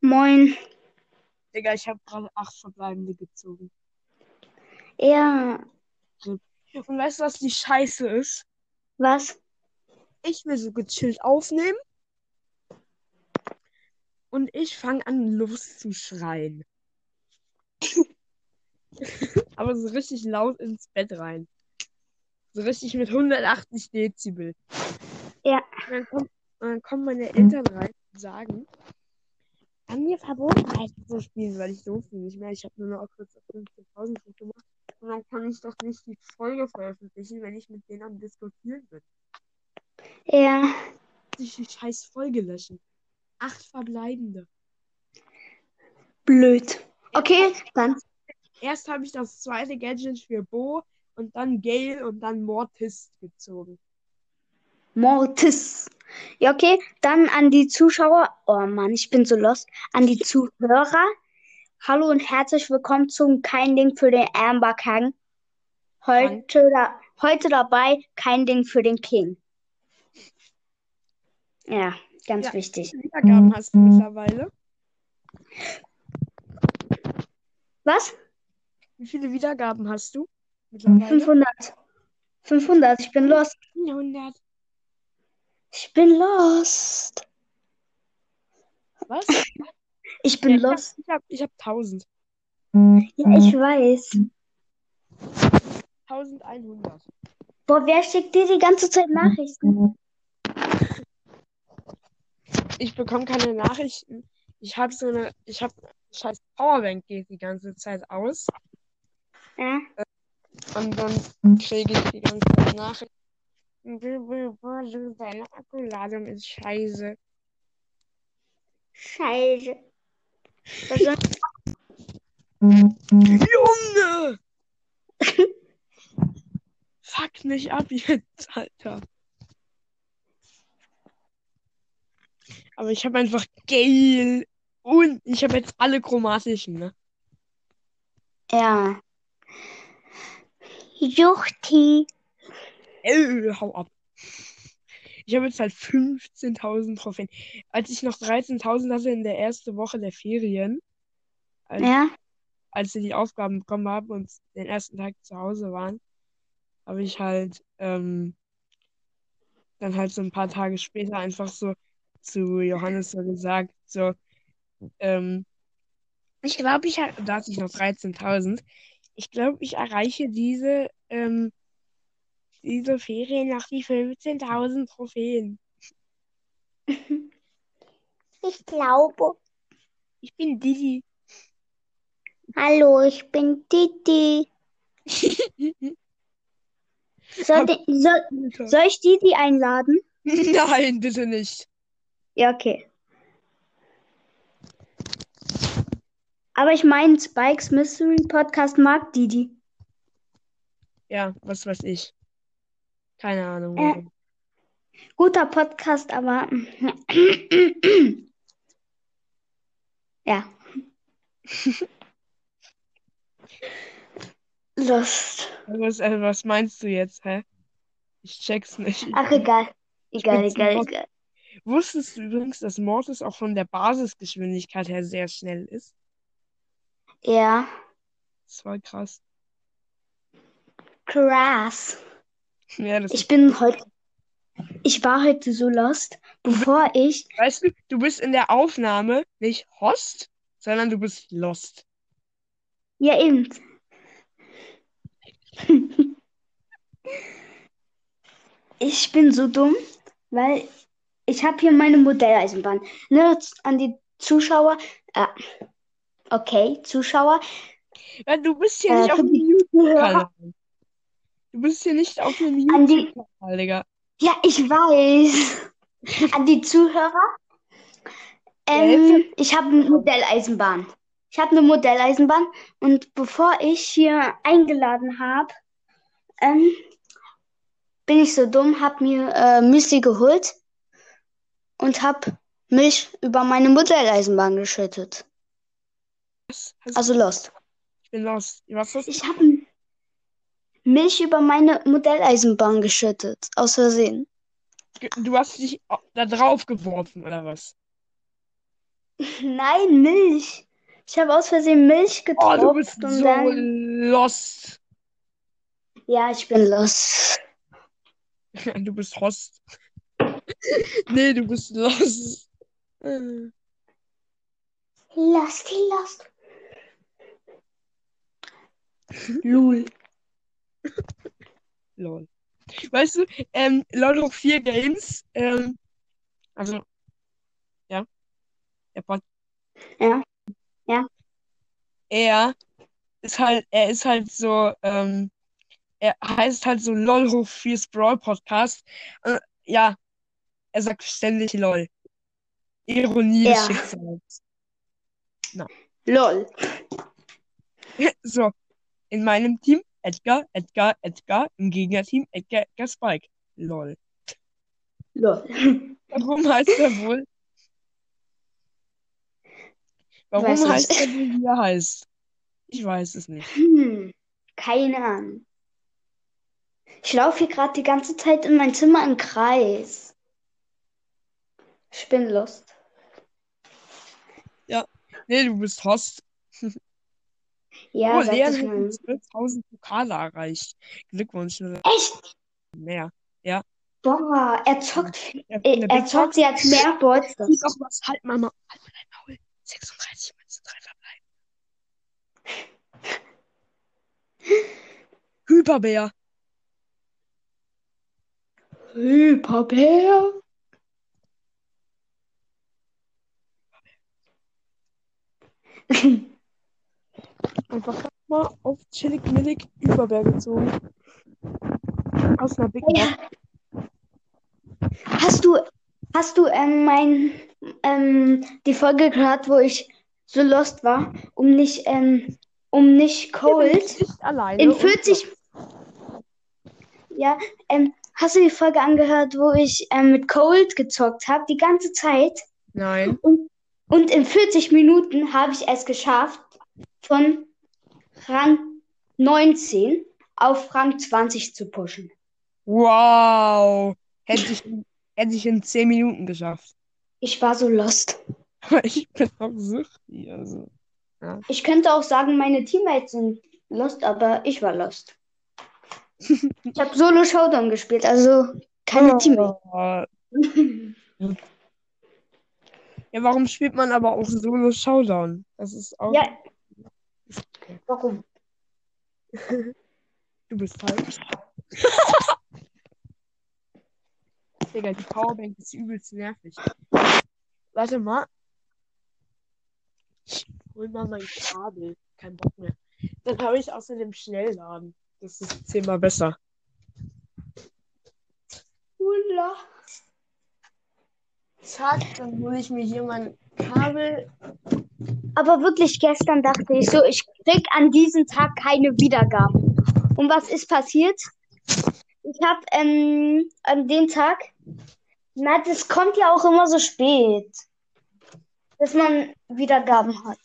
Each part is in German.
Moin. Digga, ich habe gerade acht verbleibende gezogen. Ja, Und weißt du, was die Scheiße ist? was? Ich will so gechillt aufnehmen. Und ich fange an, loszuschreien. Aber so richtig laut ins Bett rein. So richtig mit 180 Dezibel. Ja. Und dann, kommt, und dann kommen meine Eltern rein und sagen, an mir verboten, Minecraft zu spielen, weil ich bin nicht mehr. Ich habe nur noch kurz auf 15.000 gemacht. Und dann kann ich doch nicht die Folge veröffentlichen, wenn ich mit denen am Diskutieren bin. Ja. Muss ich die scheiß Folge löschen. Acht verbleibende. Blöd. Okay, dann. Erst habe ich das zweite Gadget für Bo und dann Gale und dann Mortis gezogen. Mortis. Ja, okay. Dann an die Zuschauer. Oh Mann, ich bin so lost. An die Zuhörer. Hallo und herzlich willkommen zum Kein Ding für den Amber King. Heute, da, heute dabei kein Ding für den King. Ja, ganz Ja. wichtig. Wie viele Wiedergaben hast du mittlerweile? Was? Wie viele Wiedergaben hast du mittlerweile? 500. 500. Ich bin lost. 100. Ich bin lost. Was? Ich bin lost. Ich habe ich hab 1000. Ja, ich weiß. 1100. Boah, wer schickt dir die ganze Zeit Nachrichten? Ich bekomme keine Nachrichten. Ich habe so eine, ich habe scheiß Powerbank geht die ganze Zeit aus Ja? und dann kriege ich die ganze Zeit Nachrichten. Deine Akkuladung ist scheiße. Scheiße. Junge! Fuck mich ab jetzt, Alter. Aber ich habe einfach Gale und ich habe jetzt alle chromatischen, ne? Ja. Juchti. Äh, hau ab. Ich habe jetzt halt 15.000 Trophäen. Als ich noch 13.000 hatte in der ersten Woche der Ferien, als, Ja? als wir die Aufgaben bekommen haben und den ersten Tag zu Hause waren, habe ich halt ähm, dann halt so ein paar Tage später einfach so zu Johannes so gesagt, so, ähm, ich glaube, ich, da hatte ich noch 13.000. Ich glaube, ich erreiche diese, ähm, diese Ferien nach die 15.000 Trophäen. Ich glaube. Ich bin Didi. Hallo, ich bin Titi. Soll, soll, soll ich Titi einladen? Nein, bitte nicht. Ja, okay. Aber ich meine, Spikes Mystery Podcast mag Didi. Ja, was weiß ich. Keine Ahnung. Äh. Guter Podcast, aber. ja. Lust. Was, äh, was meinst du jetzt, hä? Ich check's nicht. Ach, egal. Egal, egal, egal. Wusstest du übrigens, dass Mortis auch von der Basisgeschwindigkeit her sehr schnell ist? Ja. Das war krass. Krass. Ja, Ich bin heute. Ich war heute so lost, bevor ich. Weißt du, du bist in der Aufnahme nicht Host, sondern du bist Lost. Ja, eben. Ich bin so dumm, weil ich habe hier meine Modelleisenbahn. Ne, an die Zuschauer. Äh, okay, Zuschauer. Ja, du bist hier Äh, nicht auf Zuhörer. YouTube-Kanal. Du bist hier nicht auf einem YouTube-Kanal, Digga. ja, ich weiß. An die Zuhörer. Ähm, ich habe eine Modelleisenbahn. Ich habe eine Modelleisenbahn und bevor ich hier eingeladen habe, ähm, bin ich so dumm, habe mir äh, Müsli geholt und habe Milch über meine Modelleisenbahn geschüttet. Was? Also lost. Ich bin Lost. Was hast du? Ich habe Milch über meine Modelleisenbahn geschüttet, aus Versehen. Du hast dich da drauf geworfen, oder was? Nein, Milch. Ich habe aus Versehen Milch Oh, du bist so dann. lost. Ja, ich bin los. Du bist Host. Nee, du bist lost. Lost, lost. Lul. Lol. Weißt du, ähm, Lord of 4 Games, ähm, also, ja, der Pod, Ja, ja. er ist halt, er ist halt so, ähm, er heißt halt so LOL hoch 4 Brawl Podcast. Äh, ja, er sagt ständig LOL. Ironie des Ja. Schicksals. Lol. So, in meinem Team Edgar, Edgar, Edgar, im Gegnerteam Edgar, Edgar, Spike. LOL. Lol. Warum heißt er wohl? Warum Weiß nicht. heißt er wohl, wie er heißt? Ich weiß es nicht. Hm, keine Ahnung. Ich laufe hier gerade die ganze Zeit in mein Zimmer im Kreis. Ich bin lost. Nee, du bist Host. Ja, oh, Leon hat mal. 12.000 Pokale erreicht. Glückwunsch. ne? Echt? Mehr. Boah, er zockt, Er, äh, er zockt jetzt mehr Bolz. Doch was. Halt mal, mal. Halt mal dein Maul. 36 Münzen, drei verbleiben. Hyperbär. Hyperbär. Einfach mal auf chillig millig Hyperbär gezogen. Aus einer Big Ja. Hast du, hast du ähm, mein, ähm, die Folge gehört, wo ich so lost war, um nicht, ähm, um nicht cold Nicht alleine. in und- 40, ja, ähm, hast du die Folge angehört, wo ich ähm, mit Cold gezockt habe, die ganze Zeit? Nein. Und in 40 Minuten habe ich es geschafft, von Rang 19 auf Rang 20 zu pushen. Wow. Hätte ich, hätte ich in 10 Minuten geschafft. Ich war so lost. Ich bin auch süchtig. Also. Ich könnte auch sagen, meine Teammates sind lost, aber ich war lost. Ich habe Solo Showdown gespielt, also keine Teammates. Oh. Ja, warum spielt man aber auch Solo Showdown? Das ist auch. Ja. Warum? Du bist falsch. Digga, die Powerbank ist übelst nervig. Warte mal. Ich hol mal mein Kabel. Kein Bock mehr. Dann habe ich außerdem Schnellladen. Das ist zehnmal besser. Hula. Zack, dann hole ich mir hier mein Kabel. Aber wirklich, gestern dachte ich so, ich krieg an diesem Tag keine Wiedergaben. Und was ist passiert? Ich habe ähm, an dem Tag, na, das kommt ja auch immer so spät, dass man Wiedergaben hat.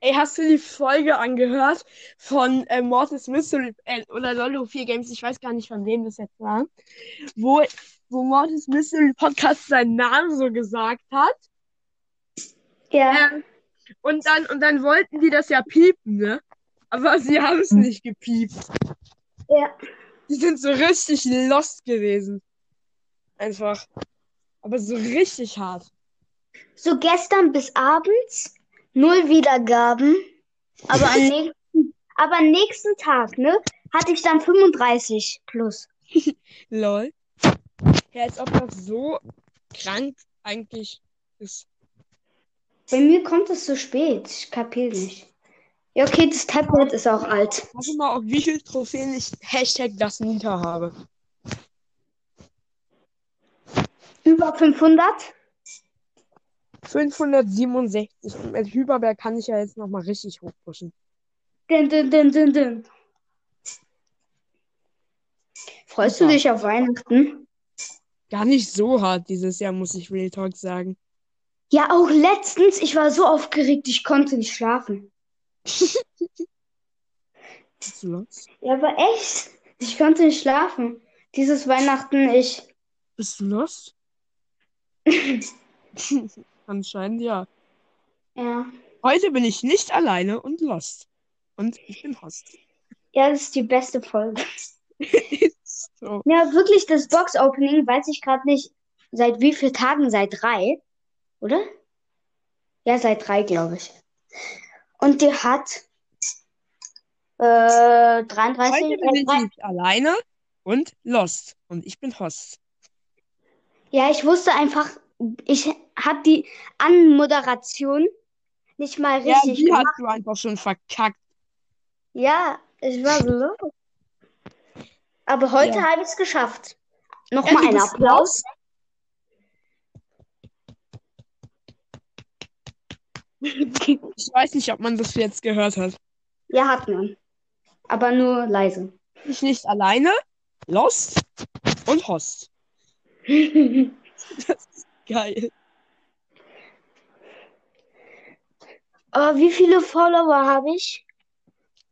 Ey, hast du die Folge angehört von äh, Mortis Mystery äh, oder Lolo 4 Games? Ich weiß gar nicht, von wem das jetzt war. Wo, wo Mortis Mystery Podcast seinen Namen so gesagt hat. Ja, Ähm, und dann, und dann wollten die das ja piepen, ne? Aber sie haben es nicht gepiept. ja. Die sind so richtig lost gewesen. Einfach. Aber so richtig hart. So gestern bis abends null Wiedergaben, aber am nächsten, aber am nächsten Tag, ne, hatte ich dann 35 plus. Lol. Ja, als ob das so krank eigentlich ist. Bei mir kommt es zu spät, ich kapier nicht. Ja, okay, das Tablet ist auch alt. Warte mal, auf wie viele Trophäen ich Hashtag das Nita habe. Über 500? 567. Und mit Hyperberg kann ich ja jetzt nochmal richtig hochpushen. Dün, dün, dün, dün, dün. Freust du Super. dich auf Weihnachten? Gar nicht so hart dieses Jahr, muss ich Real Talk sagen. Ja, auch letztens, ich war so aufgeregt, ich konnte nicht schlafen. Bist du los? Ja, aber echt, ich konnte nicht schlafen. Dieses Weihnachten, ich. Bist du los? Anscheinend ja. Ja. Heute bin ich nicht alleine und lost. Und ich bin Host. Ja, das ist die beste Folge. So. Ja, wirklich, das Box-Opening weiß ich gerade nicht, seit wie vielen Tagen? Seit drei, oder? Ja, seit drei, glaube ich. Und die hat äh, 33, Heute bin äh, ich drei- nicht alleine und lost. Und ich bin Host. Ja, ich wusste einfach, ich habe die Anmoderation nicht mal Ja, richtig die gemacht. hast du einfach schon verkackt. Ja, ich war so los. Aber heute Ja. habe ich es geschafft. Ja, Nochmal du einen Applaus. Ich weiß nicht, ob man das jetzt gehört hat. Ja, hat man. Aber nur leise. Ich nicht alleine, lost und Host. Das ist geil. Oh, wie viele Follower habe ich?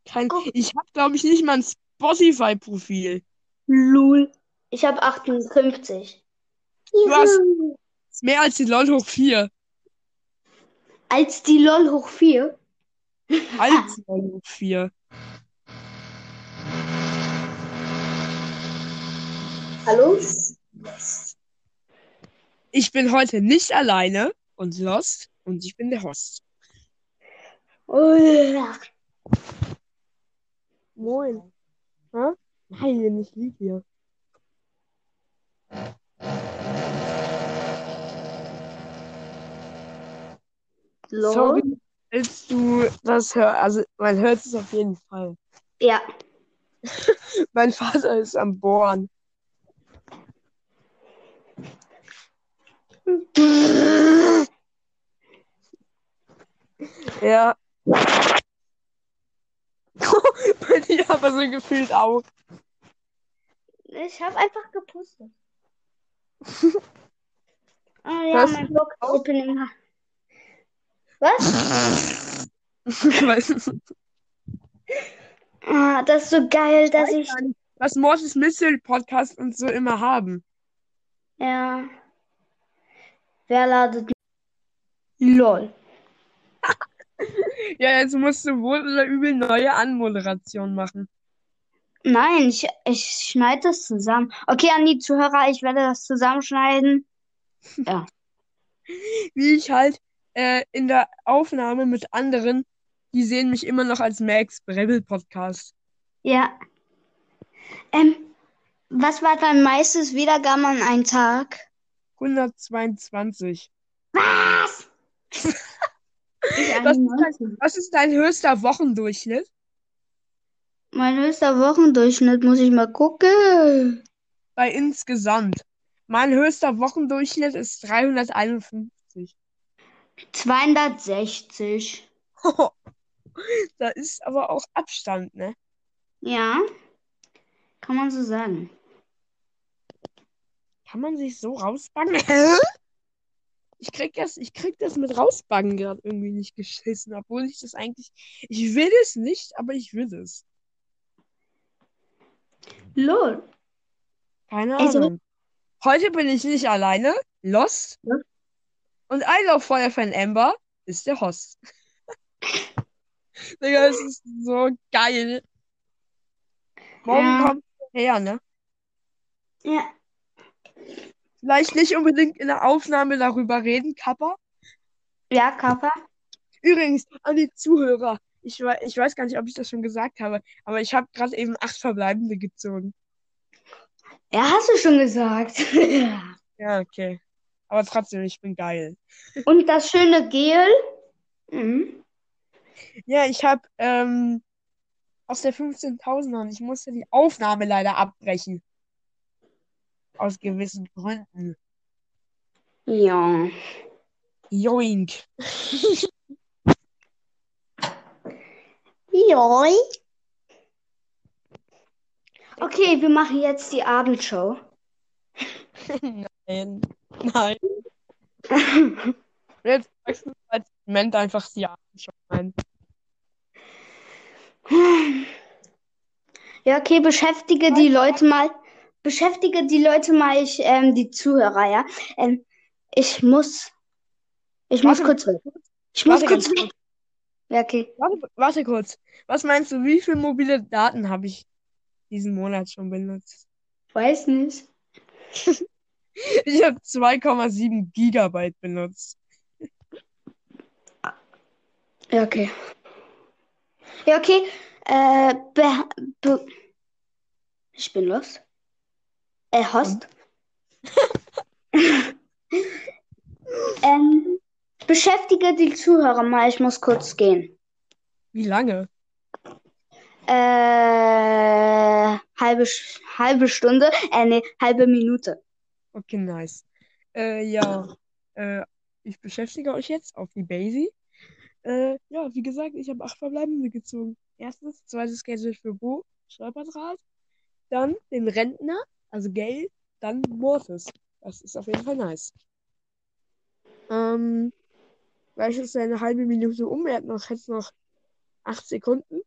Kein, ich habe, glaube ich, nicht mal ein Spotify-Profil. Lul. Ich habe 58. Du hast- Juhu. Mehr als die LOL hoch 4. Als die LOL hoch 4. Als die LOL hoch 4. Hallo? Ich bin heute nicht alleine und lost und ich bin der Host. Oh, Moin. Hä? Nein, ich lieg hier. LOL? Sorry, willst du das hören? Also, man hört es auf jeden Fall. Ja. Mein Vater ist am Bohren. Ja. Bei dir aber so gefühlt auch. Ich habe einfach gepustet. Oh ja, Was? mein Box-Opening. hat- Was? Ich weiß nicht, Ah, das ist so geil, dass ich. was Mortis Mystery Podcast und so immer haben. Ja. Wer ladet? LOL. Ja, jetzt musst du wohl oder übel neue Anmoderation machen. Nein, ich, ich schneide das zusammen. Okay, an die Zuhörer, ich werde das zusammenschneiden. Wie ich halt äh, in der Aufnahme mit anderen, die sehen mich immer noch als Max Rebel Podcast. Ja. Ähm, was war dein meistes Wiedergaben an einem Tag? 122. Was? Was ist, 91. dein, was ist dein höchster Wochendurchschnitt? Mein höchster Wochendurchschnitt, muss ich mal gucken. Bei insgesamt. Mein höchster Wochendurchschnitt ist 351. 260. Da ist aber auch Abstand, ne? Ja, kann man so sagen. Kann man sich so rausbacken? Hä? Ich krieg das, ich krieg das mit rausbacken gerade irgendwie nicht geschissen, obwohl ich das eigentlich, ich will es nicht, aber ich will es. Lol. Keine Also- Ahnung. Heute bin ich nicht alleine. Lost. Und I Love Feuerfan Amber ist der Host. Digga, es ist so geil. Morgen Ja. kommt er her, ne? Ja. Vielleicht nicht unbedingt in der Aufnahme darüber reden, Kappa. Ja, Kappa. Übrigens, an die Zuhörer. Ich, ich weiß gar nicht, ob ich das schon gesagt habe, aber ich habe gerade eben acht Verbleibende gezogen. Ja, hast du schon gesagt. Ja, okay. Aber trotzdem, ich bin geil. Und das schöne Gel. Mhm. Ja, ich habe ähm, aus der 15.000er und ich musste die Aufnahme leider abbrechen. Aus gewissen Gründen. Ja. Joink. Joi. Okay, wir machen jetzt die Abendshow. Nein. Nein. Jetzt sagst du als Moment einfach die Abendshow ein. Ja, okay, beschäftige die Leute mal. Beschäftige die Leute mal, ich, ähm, die Zuhörer, ja. Ähm, ich muss, ich muss Warte. kurz weg. Ich muss kurz weg. Ja, okay. Warte, warte kurz. Was meinst du, wie viele mobile Daten habe ich diesen Monat schon benutzt? Weiß nicht. Ich habe 2,7 Gigabyte benutzt. Ja, okay. Ja, okay. Äh, be, ich bin los. Äh, Host. ähm, beschäftige die Zuhörer mal, ich muss kurz gehen. Wie lange? Äh, halbe, halbe Stunde, äh, nee, halbe Minute. Okay, nice. Äh, ja, äh, ich beschäftige euch jetzt auf die Basie. Äh, ja, wie gesagt, ich habe acht Verbleibende gezogen. Erstes, zweites Gadget für Bo, Stolperdraht. Dann den Rentner, also Gale. Dann Mortis. Das ist auf jeden Fall nice. Ähm, gleich ist eine halbe Minute um. Er hat noch, jetzt noch acht Sekunden.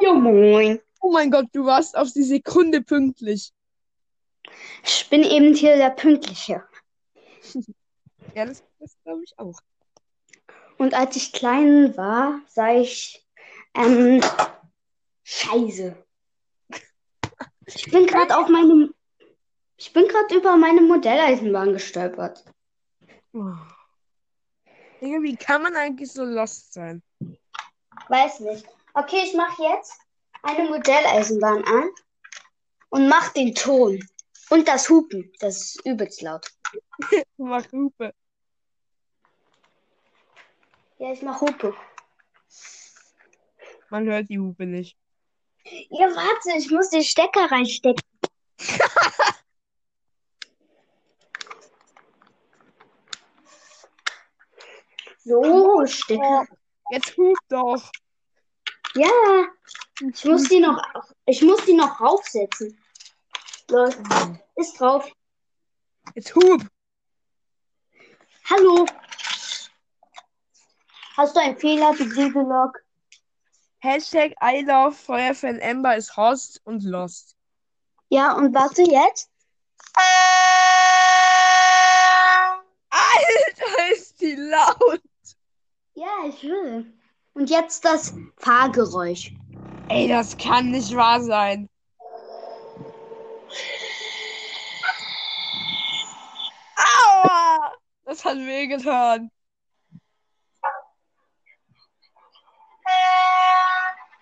Jo, moin. Oh mein Gott, du warst auf die Sekunde pünktlich. Ich bin eben hier der Pünktliche. Ja, das, das glaube ich auch. Und als ich klein war, sah ich, ähm, Scheiße. Ich bin gerade auf meinem, ich bin gerade über meine Modelleisenbahn gestolpert. Oh. Digga, wie kann man eigentlich so lost sein? Weiß nicht. Okay, ich mache jetzt eine Modelleisenbahn an und mach den Ton. Und das Hupen. Das ist übelst laut. Mach Hupe. Ja, ich mach Hupe. Man hört die Hupe nicht. Ja, warte, ich muss den Stecker reinstecken. So, Stecker. Jetzt hub doch. Ja, ich muss die noch, ich muss die noch raufsetzen. Los, ist drauf. Jetzt hub. Hallo. Hast du einen Fehler, du Blügelog? Hashtag I love Feuerfan Amber ist Host und Lost. Ja, und warte jetzt. Alter, ist die laut. Ja, ich will. Und jetzt das Fahrgeräusch. Ey, das kann nicht wahr sein. Aua! Das hat wehgetan.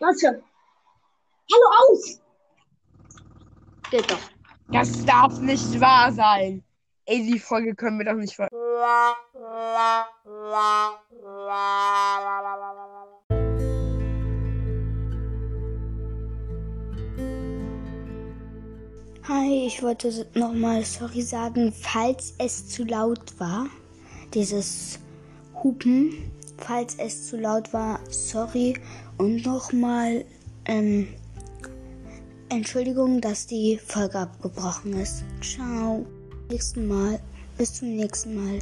Warte. Hallo aus. Geht doch. Das darf nicht wahr sein. Ey, die Folge können wir doch nicht ver... Hi, ich wollte nochmal sorry sagen, falls es zu laut war. Dieses Hupen, falls es zu laut war, sorry. Und nochmal ähm, Entschuldigung, dass die Folge abgebrochen ist. Ciao. Nächsten Mal. Bis zum nächsten Mal.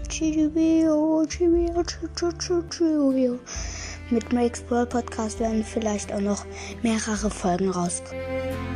Mit Make's World Podcast werden vielleicht auch noch mehrere Folgen rauskommen.